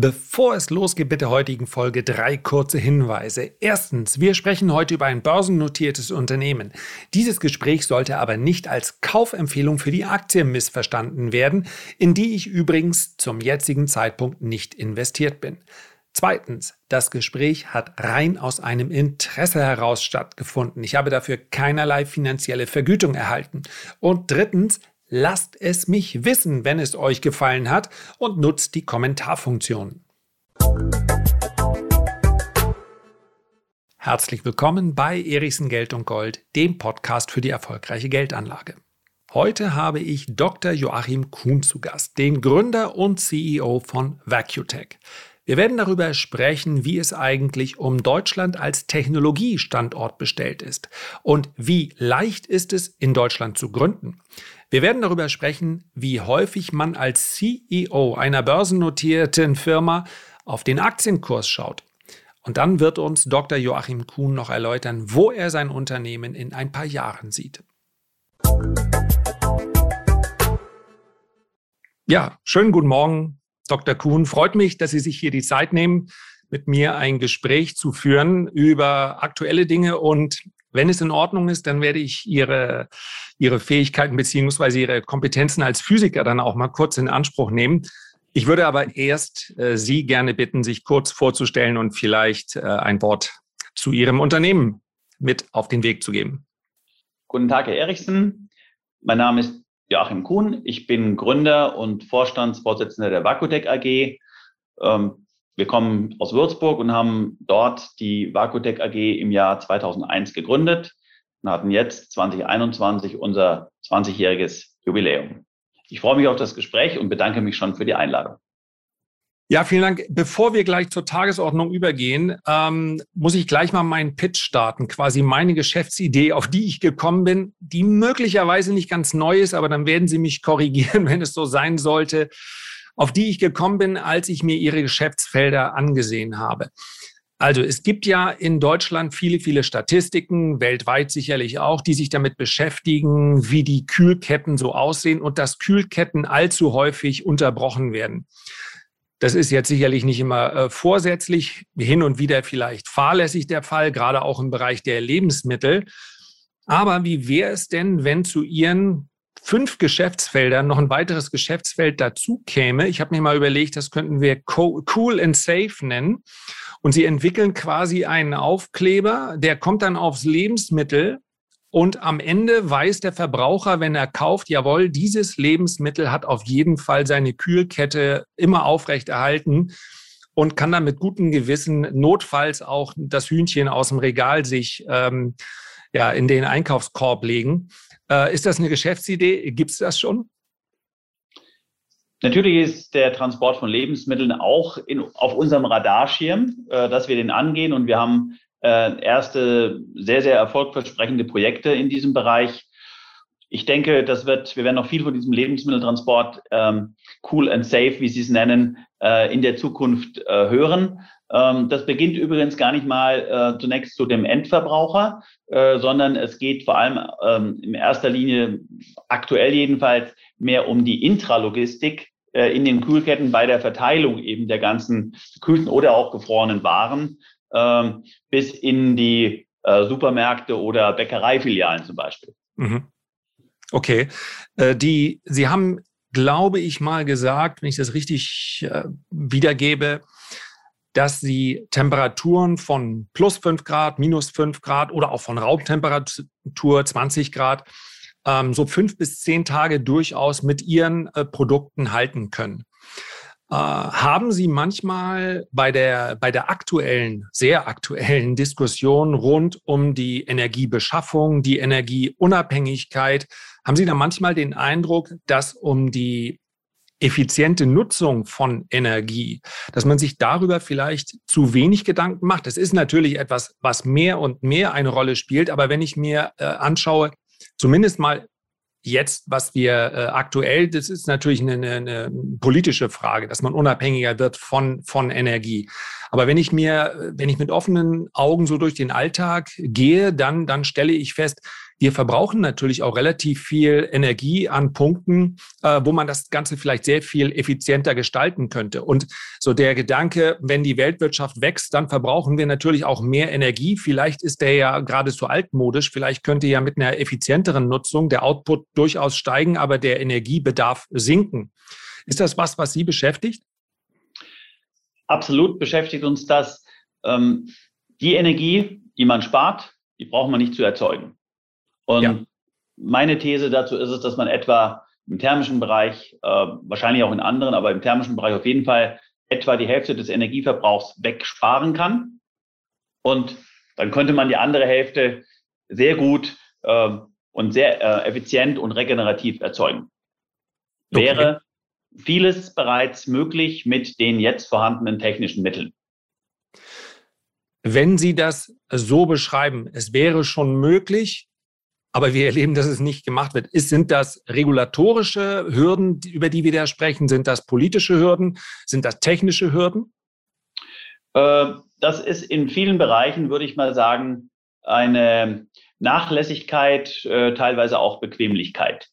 Bevor es losgeht mit der heutigen Folge, drei kurze Hinweise. Erstens, wir sprechen heute über ein börsennotiertes Unternehmen. Dieses Gespräch sollte aber nicht als Kaufempfehlung für die Aktie missverstanden werden, in die ich übrigens zum jetzigen Zeitpunkt nicht investiert bin. Zweitens, das Gespräch hat rein aus einem Interesse heraus stattgefunden. Ich habe dafür keinerlei finanzielle Vergütung erhalten. Und drittens, Lasst es mich wissen, wenn es euch gefallen hat und nutzt die Kommentarfunktion. Herzlich willkommen bei Erichsen Geld und Gold, dem Podcast für die erfolgreiche Geldanlage. Heute habe ich Dr. Joachim Kuhn zu Gast, den Gründer und CEO von VacuTech. Wir werden darüber sprechen, wie es eigentlich um Deutschland als Technologiestandort bestellt ist und wie leicht ist es, in Deutschland zu gründen. Wir werden darüber sprechen, wie häufig man als CEO einer börsennotierten Firma auf den Aktienkurs schaut. Und dann wird uns Dr. Joachim Kuhn noch erläutern, wo er sein Unternehmen in ein paar Jahren sieht. Ja, schönen guten Morgen, Dr. Kuhn. Freut mich, dass Sie sich hier die Zeit nehmen, mit mir ein Gespräch zu führen über aktuelle Dinge und wenn es in Ordnung ist, dann werde ich Ihre, Ihre Fähigkeiten beziehungsweise Ihre Kompetenzen als Physiker dann auch mal kurz in Anspruch nehmen. Ich würde aber erst äh, Sie gerne bitten, sich kurz vorzustellen und vielleicht äh, ein Wort zu Ihrem Unternehmen mit auf den Weg zu geben. Guten Tag, Herr Erichsen. Mein Name ist Joachim Kuhn. Ich bin Gründer und Vorstandsvorsitzender der Vakutec AG. Ähm, wir kommen aus Würzburg und haben dort die Vakutec AG im Jahr 2001 gegründet und hatten jetzt 2021 unser 20-jähriges Jubiläum. Ich freue mich auf das Gespräch und bedanke mich schon für die Einladung. Ja, vielen Dank. Bevor wir gleich zur Tagesordnung übergehen, ähm, muss ich gleich mal meinen Pitch starten, quasi meine Geschäftsidee, auf die ich gekommen bin, die möglicherweise nicht ganz neu ist, aber dann werden Sie mich korrigieren, wenn es so sein sollte auf die ich gekommen bin, als ich mir ihre Geschäftsfelder angesehen habe. Also es gibt ja in Deutschland viele, viele Statistiken, weltweit sicherlich auch, die sich damit beschäftigen, wie die Kühlketten so aussehen und dass Kühlketten allzu häufig unterbrochen werden. Das ist jetzt sicherlich nicht immer äh, vorsätzlich, hin und wieder vielleicht fahrlässig der Fall, gerade auch im Bereich der Lebensmittel. Aber wie wäre es denn, wenn zu Ihren fünf Geschäftsfeldern noch ein weiteres Geschäftsfeld dazu käme. Ich habe mir mal überlegt, das könnten wir Cool and Safe nennen. Und sie entwickeln quasi einen Aufkleber, der kommt dann aufs Lebensmittel und am Ende weiß der Verbraucher, wenn er kauft, jawohl, dieses Lebensmittel hat auf jeden Fall seine Kühlkette immer aufrechterhalten und kann dann mit gutem Gewissen notfalls auch das Hühnchen aus dem Regal sich ähm, ja, in den Einkaufskorb legen. Äh, ist das eine Geschäftsidee? Gibt es das schon? Natürlich ist der Transport von Lebensmitteln auch in, auf unserem Radarschirm, äh, dass wir den angehen und wir haben äh, erste sehr, sehr erfolgversprechende Projekte in diesem Bereich. Ich denke, das wird, wir werden noch viel von diesem Lebensmitteltransport ähm, cool and safe, wie Sie es nennen, äh, in der Zukunft äh, hören. Ähm, das beginnt übrigens gar nicht mal äh, zunächst zu dem Endverbraucher, äh, sondern es geht vor allem ähm, in erster Linie, aktuell jedenfalls, mehr um die Intralogistik äh, in den Kühlketten bei der Verteilung eben der ganzen gekühlten oder auch gefrorenen Waren ähm, bis in die äh, Supermärkte oder Bäckereifilialen zum Beispiel. Mhm. Okay. Äh, die, Sie haben, glaube ich, mal gesagt, wenn ich das richtig äh, wiedergebe, dass sie Temperaturen von plus 5 Grad, minus 5 Grad oder auch von Raumtemperatur 20 Grad ähm, so fünf bis zehn Tage durchaus mit ihren äh, Produkten halten können. Äh, haben Sie manchmal bei der, bei der aktuellen, sehr aktuellen Diskussion rund um die Energiebeschaffung, die Energieunabhängigkeit, haben Sie da manchmal den Eindruck, dass um die effiziente Nutzung von Energie, dass man sich darüber vielleicht zu wenig Gedanken macht. Das ist natürlich etwas, was mehr und mehr eine Rolle spielt. Aber wenn ich mir äh, anschaue, zumindest mal jetzt, was wir äh, aktuell, das ist natürlich eine, eine, eine, politische Frage, dass man unabhängiger wird von, von Energie. Aber wenn ich mir, wenn ich mit offenen Augen so durch den Alltag gehe, dann, dann stelle ich fest, wir verbrauchen natürlich auch relativ viel Energie an Punkten, äh, wo man das Ganze vielleicht sehr viel effizienter gestalten könnte. Und so der Gedanke, wenn die Weltwirtschaft wächst, dann verbrauchen wir natürlich auch mehr Energie. Vielleicht ist der ja geradezu altmodisch. Vielleicht könnte ja mit einer effizienteren Nutzung der Output durchaus steigen, aber der Energiebedarf sinken. Ist das was, was Sie beschäftigt? Absolut beschäftigt uns das. Ähm, die Energie, die man spart, die braucht man nicht zu erzeugen. Und ja. meine These dazu ist es, dass man etwa im thermischen Bereich, äh, wahrscheinlich auch in anderen, aber im thermischen Bereich auf jeden Fall etwa die Hälfte des Energieverbrauchs wegsparen kann. Und dann könnte man die andere Hälfte sehr gut äh, und sehr äh, effizient und regenerativ erzeugen. Okay. Wäre vieles bereits möglich mit den jetzt vorhandenen technischen Mitteln. Wenn Sie das so beschreiben, es wäre schon möglich, aber wir erleben, dass es nicht gemacht wird. Ist, sind das regulatorische Hürden, über die wir da sprechen? Sind das politische Hürden? Sind das technische Hürden? Äh, das ist in vielen Bereichen, würde ich mal sagen, eine Nachlässigkeit, äh, teilweise auch Bequemlichkeit.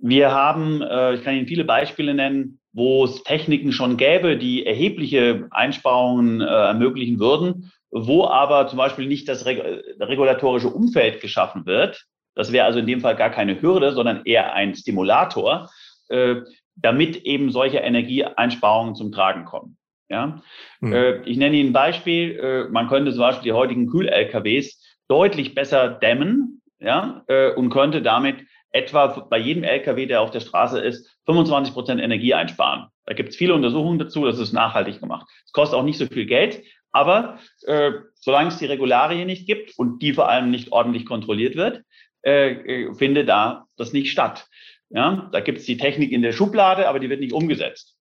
Wir haben, äh, ich kann Ihnen viele Beispiele nennen, wo es Techniken schon gäbe, die erhebliche Einsparungen ermöglichen würden, wo aber zum Beispiel nicht das reg regulatorische Umfeld geschaffen wird. Das wäre also in dem Fall gar keine Hürde, sondern eher ein Stimulator, äh, damit eben solche Energieeinsparungen zum Tragen kommen. Ja? Mhm. Äh, ich nenne Ihnen ein Beispiel. Äh, man könnte zum Beispiel die heutigen Kühl-LKWs deutlich besser dämmen ja, und könnte damit etwa bei jedem LKW, der auf der Straße ist, 25 Prozent Energie einsparen. Da gibt es viele Untersuchungen dazu, das ist nachhaltig gemacht. Es kostet auch nicht so viel Geld, aber äh, solange es die Regularien nicht gibt und die vor allem nicht ordentlich kontrolliert wird, äh, äh findet da das nicht statt. Ja, da gibt es die Technik in der Schublade, aber die wird nicht umgesetzt.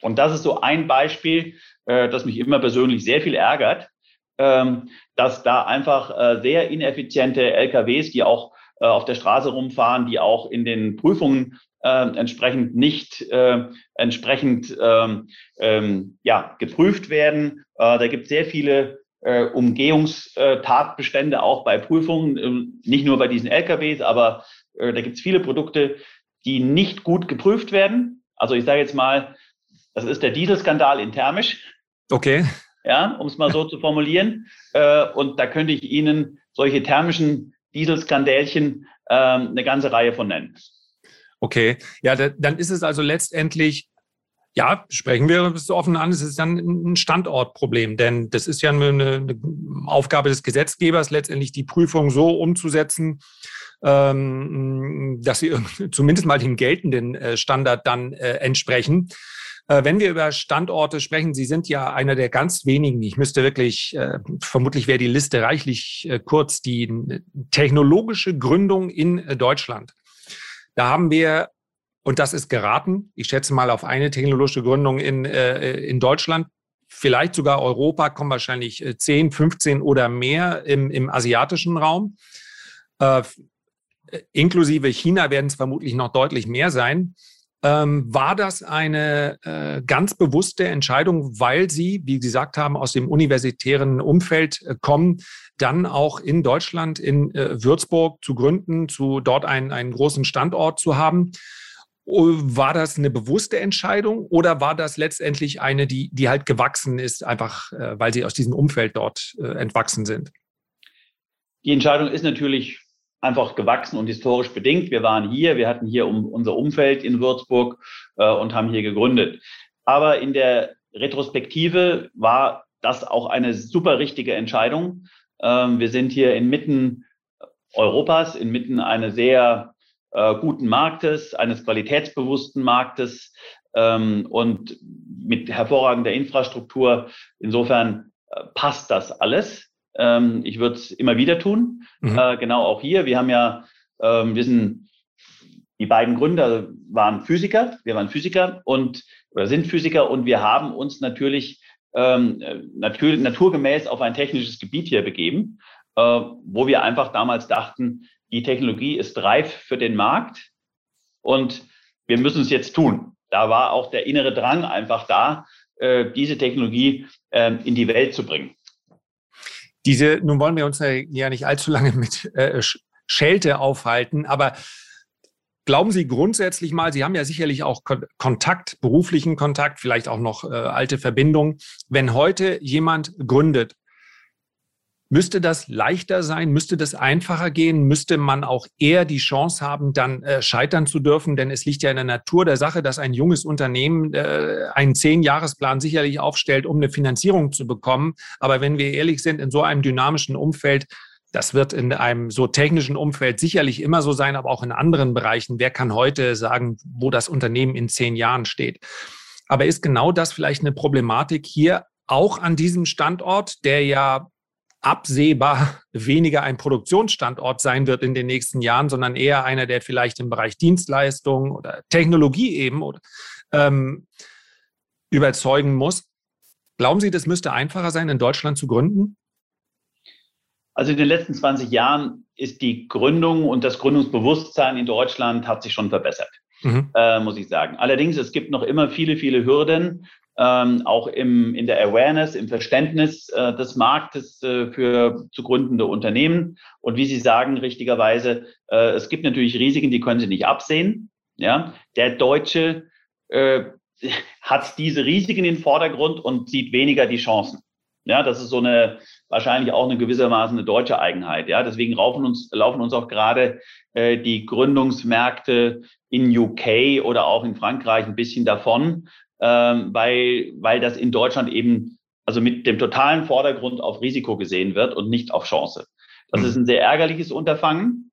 Und das ist so ein Beispiel, äh, das mich immer persönlich sehr viel ärgert, ähm, dass da einfach äh, sehr ineffiziente LKWs, die auch äh, auf der Straße rumfahren, die auch in den Prüfungen äh, entsprechend nicht äh, entsprechend ähm, ähm, ja, geprüft werden. Äh, da gibt es sehr viele äh, Umgehungstatbestände auch bei Prüfungen, äh, nicht nur bei diesen LKWs, aber äh, da gibt es viele Produkte, die nicht gut geprüft werden. Also ich sage jetzt mal, das ist der Dieselskandal in Thermisch. Okay. Ja, um es mal so zu formulieren. Äh, und da könnte ich Ihnen solche thermischen Dieselskandälchen äh, eine ganze Reihe von nennen. Okay, ja, da, dann ist es also letztendlich, ja, sprechen wir es offen an, es ist dann ein Standortproblem, denn das ist ja eine, eine Aufgabe des Gesetzgebers, letztendlich die Prüfung so umzusetzen, ähm, dass sie zumindest mal dem geltenden äh, Standard dann äh, entsprechen. Äh, wenn wir über Standorte sprechen, Sie sind ja einer der ganz wenigen, ich müsste wirklich, äh, vermutlich wäre die Liste reichlich äh, kurz, die technologische Gründung in Deutschland. Da haben wir, und das ist geraten, ich schätze mal auf eine technologische Gründung in, in Deutschland, vielleicht sogar Europa, kommen wahrscheinlich 10, 15 oder mehr im, im asiatischen Raum. Äh, inklusive China werden es vermutlich noch deutlich mehr sein. Ähm, war das eine äh, ganz bewusste Entscheidung, weil Sie, wie Sie gesagt haben, aus dem universitären Umfeld äh, kommen, dann auch in Deutschland, in äh, Würzburg zu gründen, zu dort einen, einen großen Standort zu haben? War das eine bewusste Entscheidung oder war das letztendlich eine, die, die halt gewachsen ist, einfach äh, weil Sie aus diesem Umfeld dort äh, entwachsen sind? Die Entscheidung ist natürlich einfach gewachsen und historisch bedingt. Wir waren hier, wir hatten hier um, unser Umfeld in Würzburg äh, und haben hier gegründet. Aber in der Retrospektive war das auch eine super richtige Entscheidung. Ähm, wir sind hier inmitten Europas, inmitten eines sehr äh, guten Marktes, eines qualitätsbewussten Marktes ähm, und mit hervorragender Infrastruktur. Insofern äh, passt das alles. Ähm, ich würde es immer wieder tun. Mhm. Äh, genau auch hier. Wir haben ja, ähm, wir sind, die beiden Gründer waren Physiker. Wir waren Physiker und oder sind Physiker und wir haben uns natürlich ähm, natür naturgemäß auf ein technisches Gebiet hier begeben, äh, wo wir einfach damals dachten, die Technologie ist reif für den Markt und wir müssen es jetzt tun. Da war auch der innere Drang einfach da, äh, diese Technologie äh, in die Welt zu bringen. Diese, nun wollen wir uns ja nicht allzu lange mit äh, Schelte aufhalten. Aber Glauben Sie grundsätzlich mal, Sie haben ja sicherlich auch Kontakt, beruflichen Kontakt, vielleicht auch noch äh, alte Verbindungen. Wenn heute jemand gründet, müsste das leichter sein? Müsste das einfacher gehen? Müsste man auch eher die Chance haben, dann äh, scheitern zu dürfen? Denn es liegt ja in der Natur der Sache, dass ein junges Unternehmen äh, einen Zehn-Jahresplan sicherlich aufstellt, um eine Finanzierung zu bekommen. Aber wenn wir ehrlich sind, in so einem dynamischen Umfeld das wird in einem so technischen Umfeld sicherlich immer so sein, aber auch in anderen Bereichen. Wer kann heute sagen, wo das Unternehmen in zehn Jahren steht? Aber ist genau das vielleicht eine Problematik hier auch an diesem Standort, der ja absehbar weniger ein Produktionsstandort sein wird in den nächsten Jahren, sondern eher einer, der vielleicht im Bereich Dienstleistung oder Technologie eben oder, ähm, überzeugen muss. Glauben Sie, das müsste einfacher sein, in Deutschland zu gründen? Also in den letzten 20 Jahren ist die Gründung und das Gründungsbewusstsein in Deutschland hat sich schon verbessert, mhm. äh, muss ich sagen. Allerdings, es gibt noch immer viele, viele Hürden, ähm, auch im, in der Awareness, im Verständnis äh, des Marktes äh, für zu gründende Unternehmen. Und wie Sie sagen, richtigerweise, äh, es gibt natürlich Risiken, die können Sie nicht absehen. Ja, der Deutsche äh, hat diese Risiken in den Vordergrund und sieht weniger die Chancen. Ja, das ist so eine wahrscheinlich auch eine gewissermaßen eine deutsche Eigenheit. Ja, deswegen laufen uns laufen uns auch gerade äh, die Gründungsmärkte in UK oder auch in Frankreich ein bisschen davon, ähm, weil weil das in Deutschland eben also mit dem totalen Vordergrund auf Risiko gesehen wird und nicht auf Chance. Das mhm. ist ein sehr ärgerliches Unterfangen.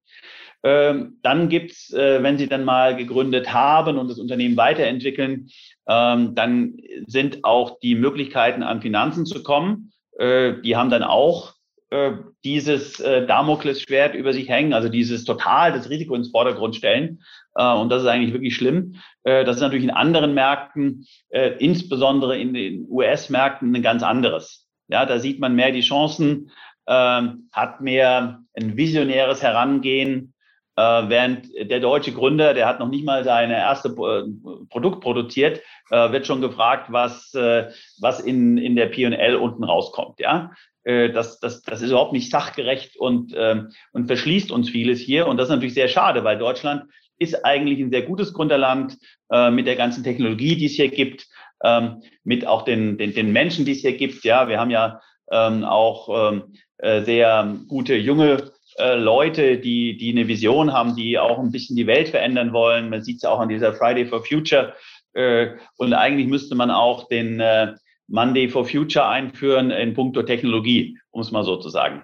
Ähm, dann gibt's, äh, wenn Sie dann mal gegründet haben und das Unternehmen weiterentwickeln, ähm, dann sind auch die Möglichkeiten, an Finanzen zu kommen. Äh, die haben dann auch äh, dieses äh, Damoklesschwert über sich hängen, also dieses total das Risiko ins Vordergrund stellen. Äh, und das ist eigentlich wirklich schlimm. Äh, das ist natürlich in anderen Märkten, äh, insbesondere in den US-Märkten, ein ganz anderes. Ja, da sieht man mehr die Chancen, ähm, hat mehr ein visionäres Herangehen, äh, während der deutsche Gründer, der hat noch nicht mal seine erste äh, Produkt produziert, äh, wird schon gefragt, was, äh, was in, in der P&L unten rauskommt. Ja, äh, das, das, das ist überhaupt nicht sachgerecht und, ähm, und verschließt uns vieles hier. Und das ist natürlich sehr schade, weil Deutschland ist eigentlich ein sehr gutes Gründerland äh, mit der ganzen Technologie, die es hier gibt, ähm, mit auch den, den, den Menschen, die es hier gibt. Ja, wir haben ja ähm, auch sehr gute junge äh, Leute, die, die eine Vision haben, die auch ein bisschen die Welt verändern wollen. Man sieht es auch an dieser Friday for Future. Äh, und eigentlich müsste man auch den äh, Monday for Future einführen in puncto Technologie, um es mal so zu sagen.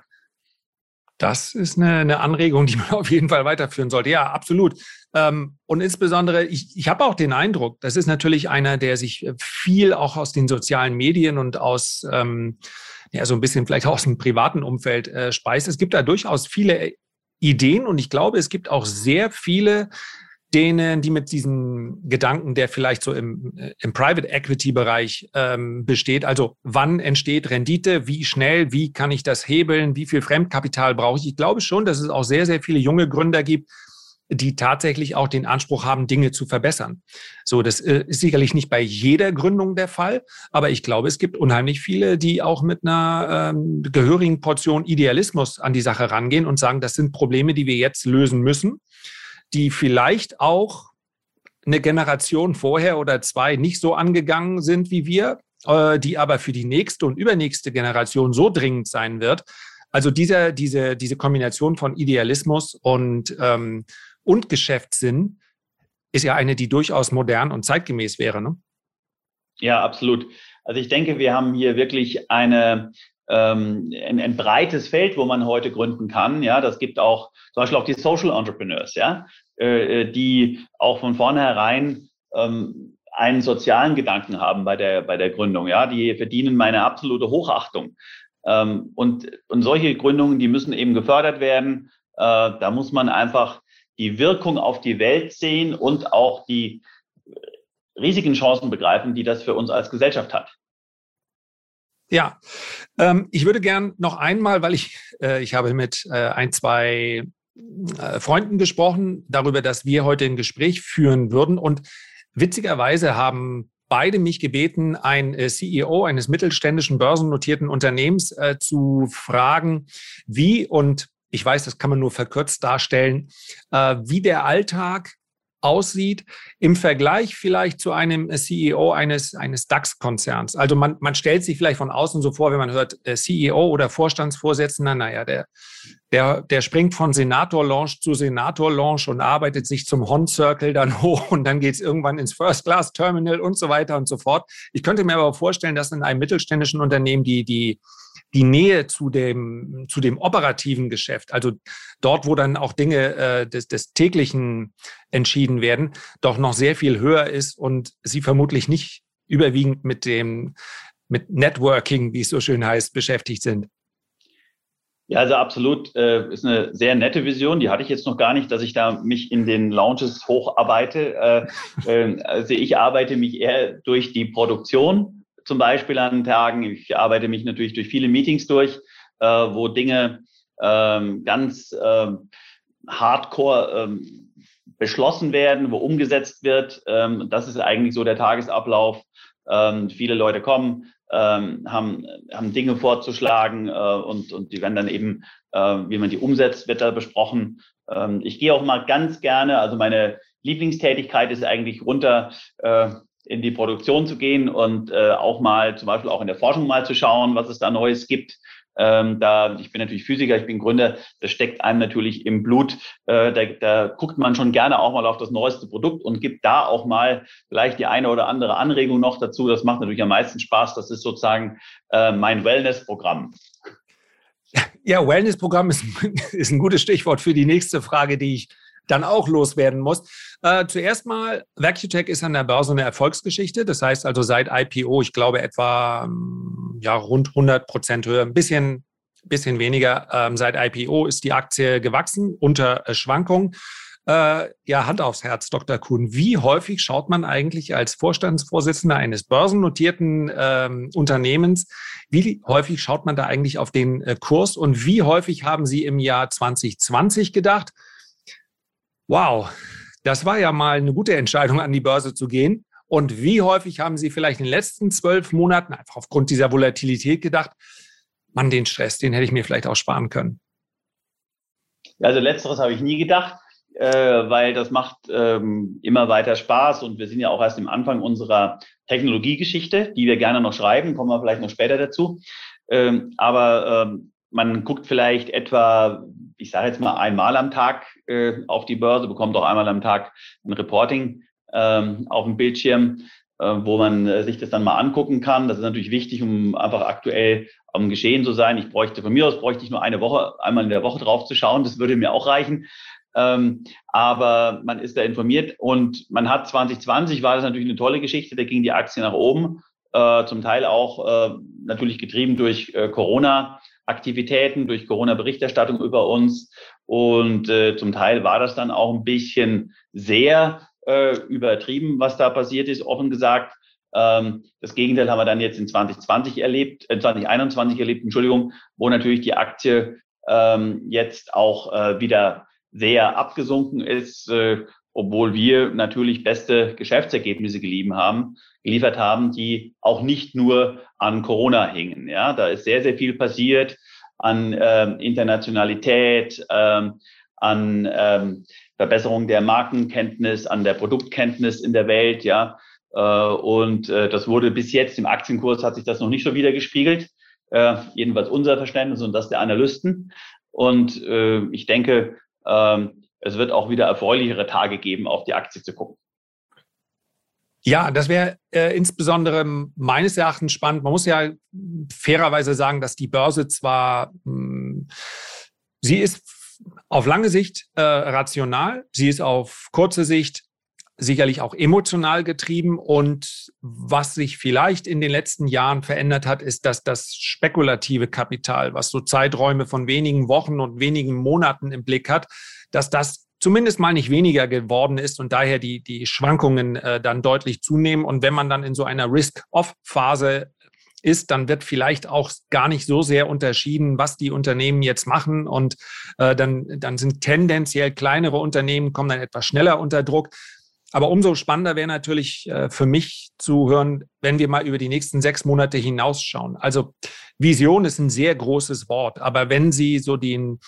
Das ist eine, eine, Anregung, die man auf jeden Fall weiterführen sollte. Ja, absolut. Ähm, und insbesondere, ich, ich habe auch den Eindruck, das ist natürlich einer, der sich viel auch aus den sozialen Medien und aus ähm, ja, so ein bisschen vielleicht auch aus dem privaten Umfeld äh, speist. Es gibt da durchaus viele Ideen und ich glaube, es gibt auch sehr viele, denen, die mit diesem Gedanken, der vielleicht so im, äh, im Private Equity Bereich ähm, besteht, also wann entsteht Rendite, wie schnell, wie kann ich das hebeln, wie viel Fremdkapital brauche ich. Ich glaube schon, dass es auch sehr, sehr viele junge Gründer gibt, die tatsächlich auch den Anspruch haben, Dinge zu verbessern. So, das äh, ist sicherlich nicht bei jeder Gründung der Fall, aber ich glaube, es gibt unheimlich viele, die auch mit einer ähm, gehörigen Portion Idealismus an die Sache rangehen und sagen, das sind Probleme, die wir jetzt lösen müssen, die vielleicht auch eine Generation vorher oder zwei nicht so angegangen sind wie wir, äh, die aber für die nächste und übernächste Generation so dringend sein wird. Also dieser, diese, diese Kombination von Idealismus und ähm, und Geschäftssinn ist ja eine, die durchaus modern und zeitgemäß wäre. Ne? Ja, absolut. Also ich denke, wir haben hier wirklich eine, ähm, ein, ein, breites Feld, wo man heute gründen kann. Ja, das gibt auch zum Beispiel auch die Social Entrepreneurs, ja, äh, äh die auch von vornherein ähm, einen sozialen Gedanken haben bei der, bei der Gründung. Ja, die verdienen meine absolute Hochachtung. Ähm, und, und solche Gründungen, die müssen eben gefördert werden. Äh, da muss man einfach die Wirkung auf die Welt sehen und auch die riesigen Chancen begreifen, die das für uns als Gesellschaft hat. Ja, ähm, ich würde gern noch einmal, weil ich, äh, ich habe mit äh, ein, zwei äh, Freunden gesprochen darüber, dass wir heute ein Gespräch führen würden. Und witzigerweise haben beide mich gebeten, ein äh, CEO eines mittelständischen börsennotierten Unternehmens äh, zu fragen, wie und ich weiß, das kann man nur verkürzt darstellen, äh, wie der Alltag aussieht im Vergleich vielleicht zu einem CEO eines, eines DAX-Konzerns. Also man, man stellt sich vielleicht von außen so vor, wenn man hört äh, CEO oder Vorstandsvorsitzender, naja, der, der, der springt von Senator-Launch zu Senator-Launch und arbeitet sich zum Hon-Circle dann hoch und dann geht es irgendwann ins First-Class-Terminal und so weiter und so fort. Ich könnte mir aber vorstellen, dass in einem mittelständischen Unternehmen die, die die Nähe zu dem, zu dem operativen Geschäft, also dort, wo dann auch Dinge äh, des, des täglichen entschieden werden, doch noch sehr viel höher ist und sie vermutlich nicht überwiegend mit dem, mit Networking, wie es so schön heißt, beschäftigt sind. Ja, also absolut äh, ist eine sehr nette Vision. Die hatte ich jetzt noch gar nicht, dass ich da mich in den Launches hocharbeite. Äh, äh, also ich arbeite mich eher durch die Produktion zum Beispiel an Tagen. Ich arbeite mich natürlich durch viele Meetings durch, äh, wo Dinge ähm, ganz ähm, hardcore ähm, beschlossen werden, wo umgesetzt wird. Ähm, das ist eigentlich so der Tagesablauf. Ähm, viele Leute kommen, ähm, haben, haben Dinge vorzuschlagen äh, und, und die werden dann eben, äh, wie man die umsetzt, wird da besprochen. Ähm, ich gehe auch mal ganz gerne, also meine Lieblingstätigkeit ist eigentlich runter äh, in die Produktion zu gehen und äh, auch mal zum Beispiel auch in der Forschung mal zu schauen, was es da Neues gibt. Ähm, da, ich bin natürlich Physiker, ich bin Gründer, das steckt einem natürlich im Blut. Äh, da, da guckt man schon gerne auch mal auf das neueste Produkt und gibt da auch mal vielleicht die eine oder andere Anregung noch dazu. Das macht natürlich am meisten Spaß. Das ist sozusagen äh, mein Wellness-Programm. Ja, Wellness-Programm ist, ist ein gutes Stichwort für die nächste Frage, die ich dann auch loswerden muss. Äh, zuerst mal, VacuTech ist an der Börse eine Erfolgsgeschichte. Das heißt also seit IPO, ich glaube etwa ähm, ja, rund 100 Prozent höher, ein bisschen, bisschen weniger. Ähm, seit IPO ist die Aktie gewachsen unter äh, Schwankungen. Äh, ja, Hand aufs Herz, Dr. Kuhn. Wie häufig schaut man eigentlich als Vorstandsvorsitzender eines börsennotierten ähm, Unternehmens, wie häufig schaut man da eigentlich auf den äh, Kurs und wie häufig haben Sie im Jahr 2020 gedacht, wow, das war ja mal eine gute Entscheidung, an die Börse zu gehen. Und wie häufig haben Sie vielleicht in den letzten zwölf Monaten einfach aufgrund dieser Volatilität gedacht, man, den Stress, den hätte ich mir vielleicht auch sparen können? Also letzteres habe ich nie gedacht, äh, weil das macht ähm, immer weiter Spaß und wir sind ja auch erst im Anfang unserer Technologiegeschichte, die wir gerne noch schreiben, kommen wir vielleicht noch später dazu. Ähm, aber ähm, man guckt vielleicht etwa, ich sage jetzt mal einmal am Tag äh, auf die Börse, bekommt auch einmal am Tag ein Reporting ähm, auf dem Bildschirm, äh, wo man äh, sich das dann mal angucken kann. Das ist natürlich wichtig, um einfach aktuell am Geschehen zu sein. Ich bräuchte von mir aus bräuchte ich nur eine Woche, einmal in der Woche drauf zu schauen. Das würde mir auch reichen. Ähm, aber man ist da informiert und man hat 2020 war das natürlich eine tolle Geschichte. Da ging die Aktie nach oben, äh, zum Teil auch äh, natürlich getrieben durch äh, Corona. Aktivitäten, durch Corona-Berichterstattung über uns. Und äh, zum Teil war das dann auch ein bisschen sehr äh, übertrieben, was da passiert ist, offen gesagt. Ähm, das Gegenteil haben wir dann jetzt in 2020 erlebt, äh, 2021 erlebt, Entschuldigung, wo natürlich die Aktie ähm, jetzt auch äh, wieder sehr abgesunken ist, äh, obwohl wir natürlich beste Geschäftsergebnisse geliehen haben, geliefert haben, die auch nicht nur an Corona hingen. Ja, da ist sehr, sehr viel passiert an ähm, Internationalität, ähm, an ähm, Verbesserung der Markenkenntnis, an der Produktkenntnis in der Welt, ja. Äh, und äh, das wurde bis jetzt im Aktienkurs hat sich das noch nicht so wieder gespiegelt. Äh, jedenfalls unser Verständnis und das der Analysten. Und äh, ich denke, äh, es wird auch wieder erfreulichere Tage geben, auf die Aktie zu gucken. Ja, das wäre äh, insbesondere meines Erachtens spannend. Man muss ja fairerweise sagen, dass die Börse zwar, mh, hm, sie ist auf lange Sicht äh, rational, sie ist auf kurze Sicht sicherlich auch emotional getrieben. Und was sich vielleicht in den letzten Jahren verändert hat, ist, dass das spekulative Kapital, was so Zeiträume von wenigen Wochen und wenigen Monaten im Blick hat, dass das zumindest mal nicht weniger geworden ist und daher die, die Schwankungen äh, dann deutlich zunehmen. Und wenn man dann in so einer Risk-Off-Phase ist, dann wird vielleicht auch gar nicht so sehr unterschieden, was die Unternehmen jetzt machen. Und äh, dann, dann sind tendenziell kleinere Unternehmen, kommen dann etwas schneller unter Druck. Aber umso spannender wäre natürlich äh, für mich zu hören, wenn wir mal über die nächsten sechs Monate hinausschauen. Also Vision ist ein sehr großes Wort, aber wenn Sie so den,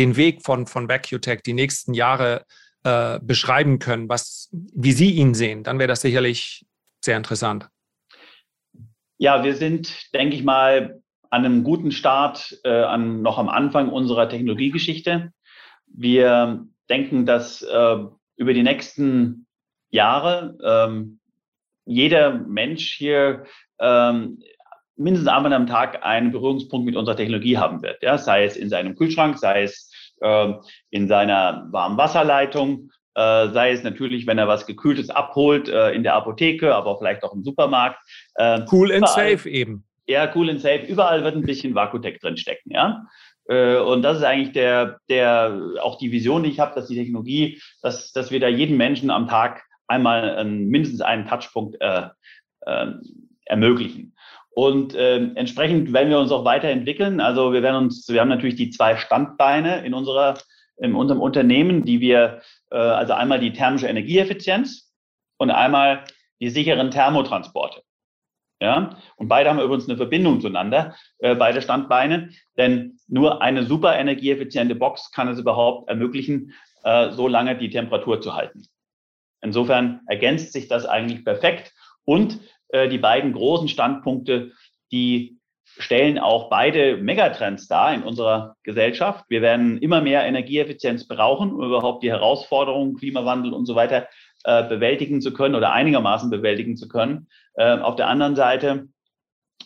den Weg von, von VacuTech die nächsten Jahre äh, beschreiben können, was, wie Sie ihn sehen, dann wäre das sicherlich sehr interessant. Ja, wir sind, denke ich mal, an einem guten Start, äh, an, noch am Anfang unserer Technologiegeschichte. Wir denken, dass äh, über die nächsten Jahre ähm, jeder Mensch hier ähm, mindestens einmal am Tag einen Berührungspunkt mit unserer Technologie haben wird. Ja? Sei es in seinem Kühlschrank, sei es äh, in seiner Warmwasserleitung, äh, sei es natürlich, wenn er was Gekühltes abholt äh, in der Apotheke, aber vielleicht auch im Supermarkt. Äh, cool and safe eben. Ja, cool and safe. Überall wird ein bisschen Vakutec drinstecken, ja. Äh, und das ist eigentlich der, der, auch die Vision, die ich habe, dass die Technologie, dass, dass wir da jeden Menschen am Tag einmal äh, mindestens einen Touchpunkt äh, äh, ermöglichen. Und äh, entsprechend werden wir uns auch weiterentwickeln. Also wir werden uns, wir haben natürlich die zwei Standbeine in unserer, in unserem Unternehmen, die wir, äh, also einmal die thermische Energieeffizienz und einmal die sicheren Thermotransporte. Ja, und beide haben übrigens eine Verbindung zueinander, äh, beide Standbeine, denn nur eine super energieeffiziente Box kann es überhaupt ermöglichen, äh, so lange die Temperatur zu halten. Insofern ergänzt sich das eigentlich perfekt und die beiden großen Standpunkte, die stellen auch beide Megatrends dar in unserer Gesellschaft. Wir werden immer mehr Energieeffizienz brauchen, um überhaupt die Herausforderungen, Klimawandel und so weiter äh, bewältigen zu können oder einigermaßen bewältigen zu können. Äh, auf der anderen Seite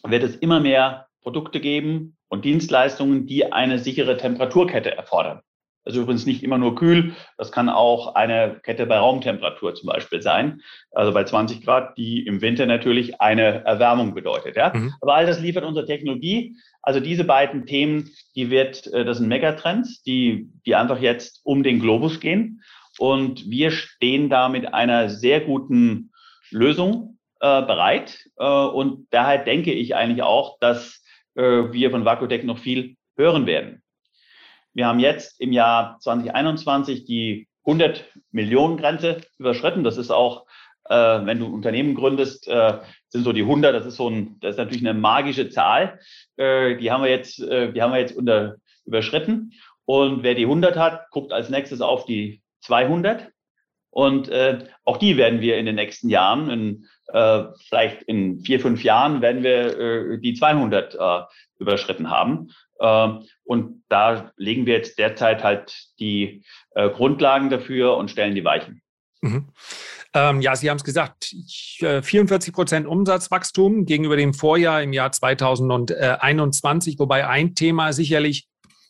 wird es immer mehr Produkte geben und Dienstleistungen, die eine sichere Temperaturkette erfordern. Das ist übrigens nicht immer nur kühl, das kann auch eine Kette bei Raumtemperatur zum Beispiel sein, also bei 20 Grad, die im Winter natürlich eine Erwärmung bedeutet. Ja? Mhm. Aber all das liefert unsere Technologie. Also diese beiden Themen, die wird, äh, das sind Megatrends, die, die einfach jetzt um den Globus gehen. Und wir stehen da mit einer sehr guten Lösung äh, bereit. Äh, und daher denke ich eigentlich auch, dass äh, wir von Vakutec noch viel hören werden. Wir haben jetzt im Jahr 2021 die 100 Millionen Grenze überschritten. Das ist auch, äh, wenn du ein Unternehmen gründest, äh, sind so die 100. Das ist so ein, das ist natürlich eine magische Zahl. Äh, die haben wir jetzt, äh, die haben wir jetzt unter, überschritten. Und wer die 100 hat, guckt als nächstes auf die 200. Und äh, auch die werden wir in den nächsten Jahren, in, äh, vielleicht in vier, fünf Jahren, werden wir äh, die 200 äh, überschritten haben. Ähm, und da legen wir jetzt derzeit halt die äh, Grundlagen dafür und stellen die Weichen. Mhm. Ähm, ja, Sie haben es gesagt, 44 äh, Prozent Umsatzwachstum gegenüber dem Vorjahr im Jahr 2021, wobei ein Thema sicherlich,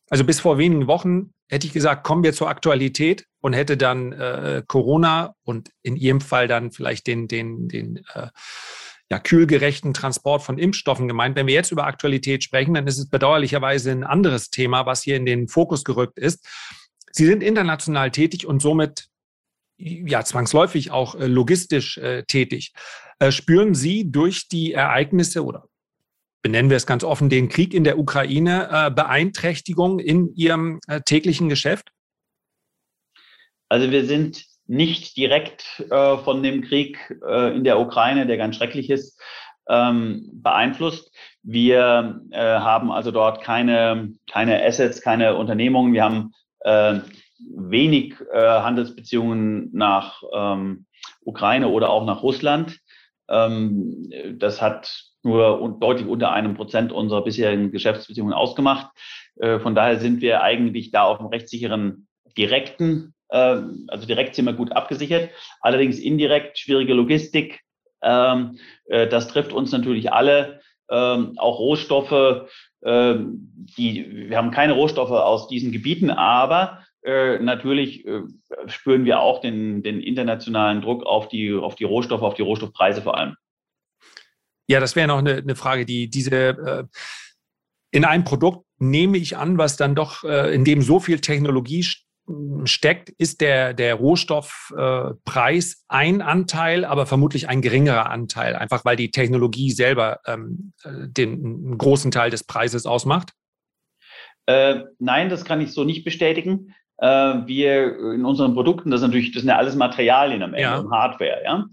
also bis vor wenigen Wochen hätte ich gesagt, kommen wir zur Aktualität und hätte dann äh, Corona und in Ihrem Fall dann vielleicht den, den, den äh, ja, kühlgerechten Transport von Impfstoffen gemeint. Wenn wir jetzt über Aktualität sprechen, dann ist es bedauerlicherweise ein anderes Thema, was hier in den Fokus gerückt ist. Sie sind international tätig und somit ja zwangsläufig auch äh, logistisch äh, tätig. Äh, spüren Sie durch die Ereignisse oder benennen wir es ganz offen, den Krieg in der Ukraine äh, Beeinträchtigung in Ihrem äh, täglichen Geschäft? Also wir sind nicht direkt äh, von dem Krieg äh, in der Ukraine, der ganz schrecklich ist, ähm, beeinflusst. Wir äh, haben also dort keine, keine Assets, keine Unternehmungen. Wir haben äh, wenig Handelsbeziehungen nach ähm, Ukraine oder auch nach Russland. Ähm, das hat nur deutlich unter einem Prozent unserer bisherigen Geschäftsbeziehungen ausgemacht. Äh, von daher sind wir eigentlich da auf einem rechtssicheren direkten ähm, also direkt sind wir gut abgesichert. Allerdings indirekt schwierige Logistik. Ähm, äh, das trifft uns natürlich alle. Ähm, auch Rohstoffe, die, wir haben keine Rohstoffe aus diesen Gebieten, aber äh, natürlich äh, spüren wir auch den, den internationalen Druck auf die, auf die Rohstoffe, auf die Rohstoffpreise vor allem. Ja, das wäre noch eine, eine Frage, die diese in einem Produkt nehme ich an, was dann doch, in dem so viel Technologie steckt, ist der, der Rohstoffpreis äh, ein Anteil, aber vermutlich ein geringerer Anteil, einfach weil die Technologie selber ähm, äh, den großen Teil des Preises ausmacht? Äh, nein, das kann ich so nicht bestätigen. Äh, wir in unseren Produkten, das, natürlich, das sind ja alles Materialien am Ende ja. und Hardware, ja.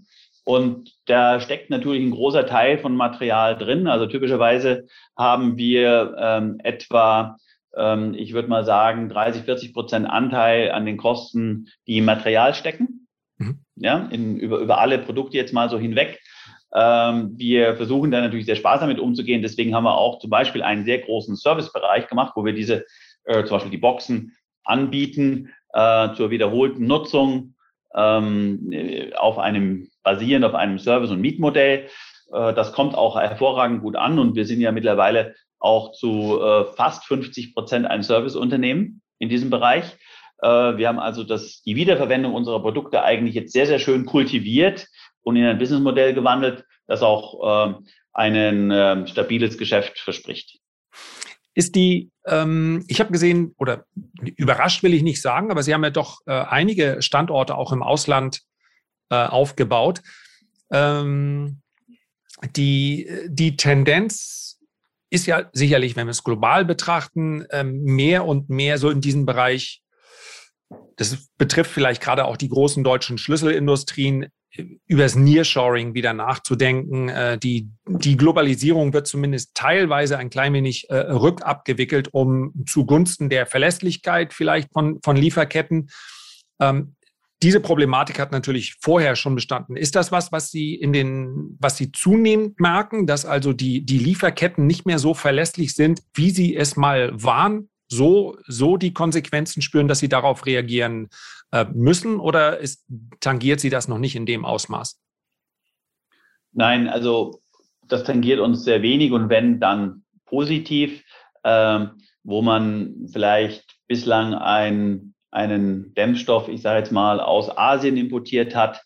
Und da steckt natürlich ein großer Teil von Material drin. Also typischerweise haben wir ähm, etwa ähm, ich würde mal sagen, 30, 40 Prozent Anteil an den Kosten, die im Material stecken. Mhm. Ja, in, über, über alle Produkte jetzt mal so hinweg. Ähm, wir versuchen da natürlich sehr sparsam damit umzugehen. Deswegen haben wir auch zum Beispiel einen sehr großen Servicebereich gemacht, wo wir diese, äh, zum Beispiel die Boxen anbieten äh, zur wiederholten Nutzung ähm, auf einem basierend auf einem Service- und Mietmodell. Äh, das kommt auch hervorragend gut an und wir sind ja mittlerweile auch zu äh, fast 50 Prozent ein Serviceunternehmen in diesem Bereich. Äh, wir haben also das, die Wiederverwendung unserer Produkte eigentlich jetzt sehr, sehr schön kultiviert und in ein Businessmodell gewandelt, das auch ein äh, stabiles Geschäft verspricht. Ist die, ähm, ich habe gesehen, oder überrascht will ich nicht sagen, aber Sie haben ja doch äh, einige Standorte auch im Ausland äh, aufgebaut. Ähm, die, die Tendenz ist ja sicherlich, wenn wir es global betrachten, ähm, mehr und mehr so in diesem Bereich, das betrifft vielleicht gerade auch die großen deutschen Schlüsselindustrien, übers Nearshoring wieder nachzudenken. Äh, die, die Globalisierung wird zumindest teilweise ein klein wenig äh, rückabgewickelt, um zugunsten der Verlässlichkeit vielleicht von, von Lieferketten. Ähm, diese Problematik hat natürlich vorher schon bestanden. Ist das was, was Sie in den, was Sie zunehmend merken, dass also die, die Lieferketten nicht mehr so verlässlich sind, wie sie es mal waren? So, so die Konsequenzen spüren, dass Sie darauf reagieren äh, müssen oder ist, tangiert Sie das noch nicht in dem Ausmaß? Nein, also das tangiert uns sehr wenig und wenn, dann positiv, äh, wo man vielleicht bislang ein einen Dämmstoff, ich sage jetzt mal, aus Asien importiert hat,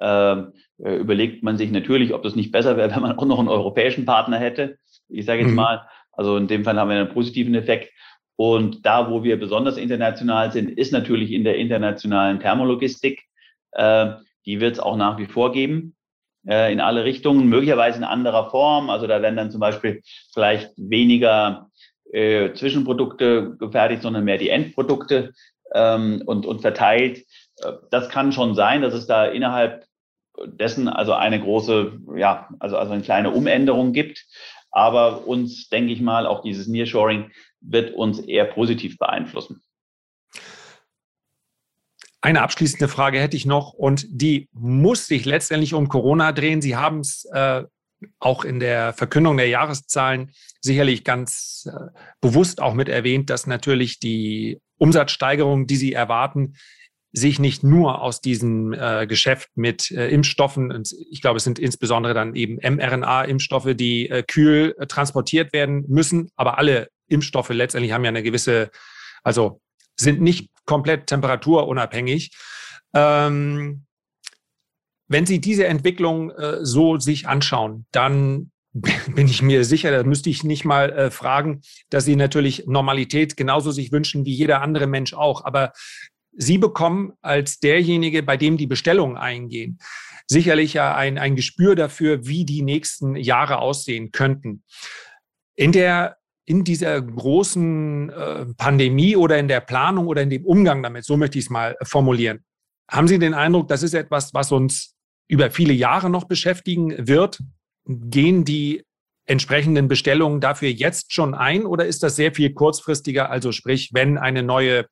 ähm, äh, überlegt man sich natürlich, ob das nicht besser wäre, wenn man auch noch einen europäischen Partner hätte. Ich sage jetzt mhm. mal, also in dem Fall haben wir einen positiven Effekt. Und da, wo wir besonders international sind, ist natürlich in der internationalen Thermologistik. Äh, die wird es auch nach wie vor geben äh, in alle Richtungen, möglicherweise in anderer Form. Also da werden dann zum Beispiel vielleicht weniger äh, Zwischenprodukte gefertigt, sondern mehr die Endprodukte ähm, und, und verteilt. Äh, das kann schon sein, dass es da innerhalb dessen also eine große, ja, also, also eine kleine Umänderung gibt. Aber uns, denke ich mal, auch dieses Nearshoring wird uns eher positiv beeinflussen. Eine abschließende Frage hätte ich noch und die muss sich letztendlich um Corona drehen. Sie haben es äh, auch in der Verkündung der Jahreszahlen sicherlich ganz äh, bewusst auch mit erwähnt, dass natürlich die Umsatzsteigerung, die Sie erwarten, sich nicht nur aus diesem äh, Geschäft mit äh, Impfstoffen, und ich glaube, es sind insbesondere dann eben mRNA-Impfstoffe, die äh, kühl äh, transportiert werden müssen, aber alle Impfstoffe letztendlich haben ja eine gewisse, also sind nicht komplett temperaturunabhängig. Ähm, wenn Sie diese Entwicklung äh, so sich anschauen, dann bin ich mir sicher, da müsste ich nicht mal äh, fragen, dass Sie natürlich Normalität genauso sich wünschen wie jeder andere Mensch auch. Aber Sie bekommen als derjenige, bei dem die Bestellungen eingehen, sicherlich ja ein, ein Gespür dafür, wie die nächsten Jahre aussehen könnten. In der in dieser großen äh, Pandemie oder in der Planung oder in dem Umgang damit, so möchte ich es mal formulieren, haben Sie den Eindruck, das ist etwas, was uns über viele Jahre noch beschäftigen wird? Gehen die entsprechenden Bestellungen dafür jetzt schon ein oder ist das sehr viel kurzfristiger? Also sprich, wenn eine neue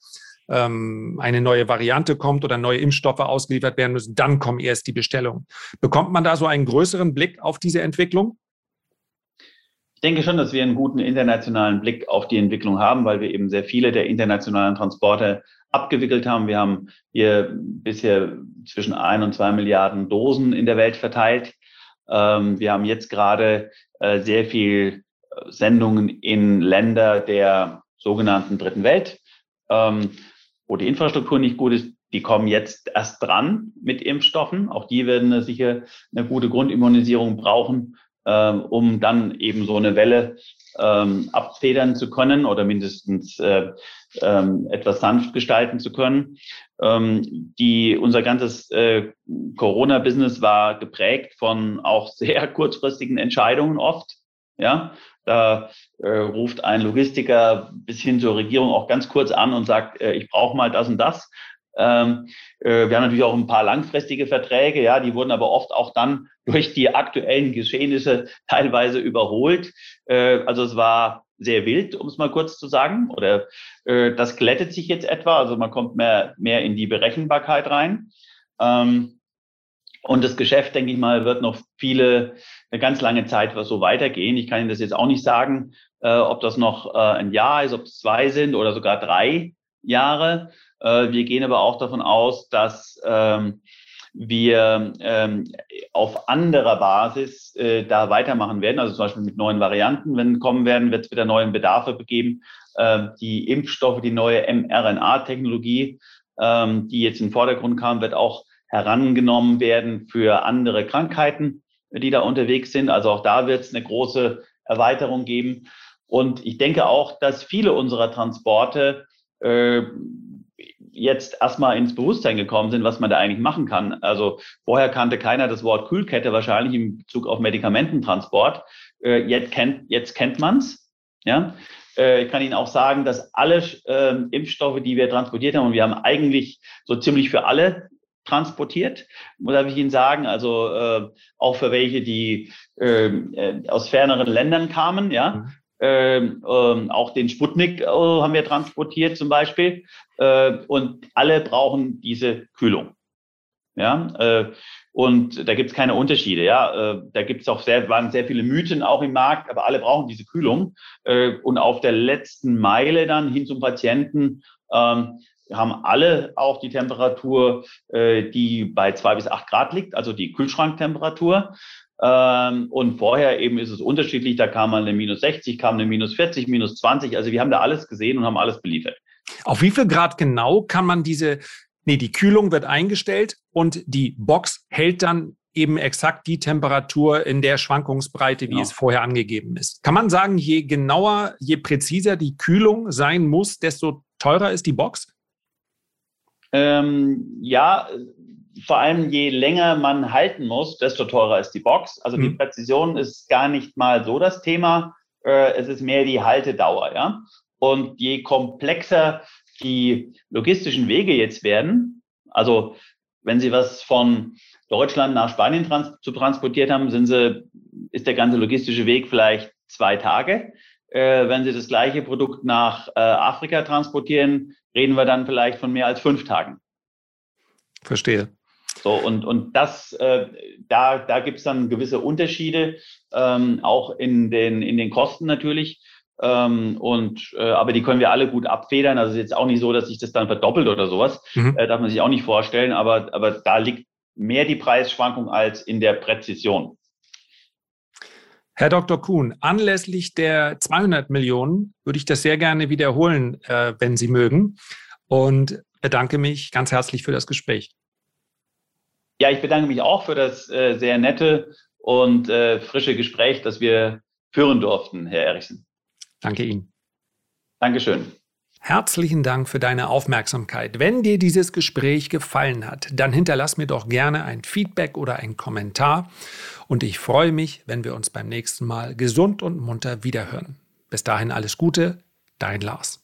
ähm, eine neue Variante kommt oder neue Impfstoffe ausgeliefert werden müssen, dann kommen erst die Bestellungen. Bekommt man da so einen größeren Blick auf diese Entwicklung? Ich denke schon, dass wir einen guten internationalen Blick auf die Entwicklung haben, weil wir eben sehr viele der internationalen Transporte abgewickelt haben. Wir haben hier bisher zwischen ein und zwei Milliarden Dosen in der Welt verteilt. Ähm, wir haben jetzt gerade äh, sehr viel äh, Sendungen in Länder der sogenannten Dritten Welt, ähm, wo die Infrastruktur nicht gut ist. Die kommen jetzt erst dran mit Impfstoffen. Auch die werden sicher eine gute Grundimmunisierung brauchen, ähm, um dann eben so eine Welle ähm, abfedern zu können oder mindestens äh, ähm, etwas sanft gestalten zu können. Ähm, die, unser ganzes äh, Corona-Business war geprägt von auch sehr kurzfristigen Entscheidungen oft. Ja, da äh, ruft ein Logistiker bis hin zur Regierung auch ganz kurz an und sagt, äh, ich brauche mal das und das. Ähm, äh, wir haben natürlich auch ein paar langfristige Verträge, ja, die wurden aber oft auch dann durch die aktuellen Geschehnisse teilweise überholt. Äh, also es war sehr wild, um es mal kurz zu sagen. Oder äh, das glättet sich jetzt etwa, also man kommt mehr, mehr in die Berechenbarkeit rein. Ähm, und das Geschäft, denke ich mal, wird noch viele, eine ganz lange Zeit so weitergehen. Ich kann Ihnen das jetzt auch nicht sagen, äh, ob das noch äh, ein Jahr ist, ob es zwei sind oder sogar drei Jahre. Äh, wir gehen aber auch davon aus, dass ähm, wir ähm, auf anderer Basis äh, da weitermachen werden, also zum Beispiel mit neuen Varianten, wenn kommen werden, wird es wieder neue Bedarfe begeben. Äh, die Impfstoffe, die neue mRNA-Technologie, ähm, die jetzt in den Vordergrund kam, wird auch herangenommen werden für andere Krankheiten, die da unterwegs sind. Also auch da wird es eine große Erweiterung geben. Und ich denke auch, dass viele unserer Transporte äh, jetzt erstmal ins Bewusstsein gekommen sind, was man da eigentlich machen kann. Also vorher kannte keiner das Wort Kühlkette wahrscheinlich im Bezug auf Medikamententransport. Äh, jetzt kennt, jetzt kennt man's. Ja? Äh, ich kann Ihnen auch sagen, dass alle äh, Impfstoffe, die wir transportiert haben, und wir haben eigentlich so ziemlich für alle transportiert, darf ich Ihnen sagen, also äh, auch für welche, die ähm, äh, aus ferneren Ländern kamen, ja, mhm. Ähm, ähm, auch den Sputnik äh, haben wir transportiert zum Beispiel. Äh, und alle brauchen diese Kühlung. Ja, äh, und da gibt es keine Unterschiede. Ja, äh, da gibt es auch sehr, waren sehr viele Mythen auch im Markt, aber alle brauchen diese Kühlung. Äh, und auf der letzten Meile dann hin zum Patienten ähm, haben alle auch die Temperatur, äh, die bei zwei bis acht Grad liegt, also die Kühlschranktemperatur. Ähm, und vorher eben ist es unterschiedlich. Da kam mal eine minus 60, kam eine minus 40, minus 20. Also wir haben da alles gesehen und haben alles beliefert. Auf wie viel Grad genau kann man diese, nee, die Kühlung wird eingestellt und die Box hält dann eben exakt die Temperatur in der Schwankungsbreite, wie genau. es vorher angegeben ist. Kann man sagen, je genauer, je präziser die Kühlung sein muss, desto teurer ist die Box? Ähm, ja, vor allem je länger man halten muss, desto teurer ist die Box. Also mhm. die Präzision ist gar nicht mal so das Thema. Äh, es ist mehr die Haltedauer, ja. Und je komplexer die logistischen Wege jetzt werden, also wenn Sie was von Deutschland nach Spanien trans zu transportiert haben, sind Sie, ist der ganze logistische Weg vielleicht zwei Tage. Äh, wenn Sie das gleiche Produkt nach äh, Afrika transportieren, reden wir dann vielleicht von mehr als fünf Tagen. Verstehe. So, und, und das, äh, da, da gibt es dann gewisse Unterschiede, ähm, auch in den, in den Kosten natürlich. Ähm, und, äh, aber die können wir alle gut abfedern. Also es ist jetzt auch nicht so, dass sich das dann verdoppelt oder sowas. Mhm. Äh, darf man sich auch nicht vorstellen. Aber, aber da liegt mehr die Preisschwankung als in der Präzision. Herr Dr. Kuhn, anlässlich der 200 Millionen würde ich das sehr gerne wiederholen, äh, wenn Sie mögen. Und bedanke mich ganz herzlich für das Gespräch. Ja, ich bedanke mich auch für das äh, sehr nette und äh, frische Gespräch, das wir führen durften, Herr Erichsen. Danke Ihnen. Dankeschön. Herzlichen Dank für deine Aufmerksamkeit. Wenn dir dieses Gespräch gefallen hat, dann hinterlass mir doch gerne ein Feedback oder einen Kommentar. Und ich freue mich, wenn wir uns beim nächsten Mal gesund und munter wiederhören. Bis dahin alles Gute, dein Lars.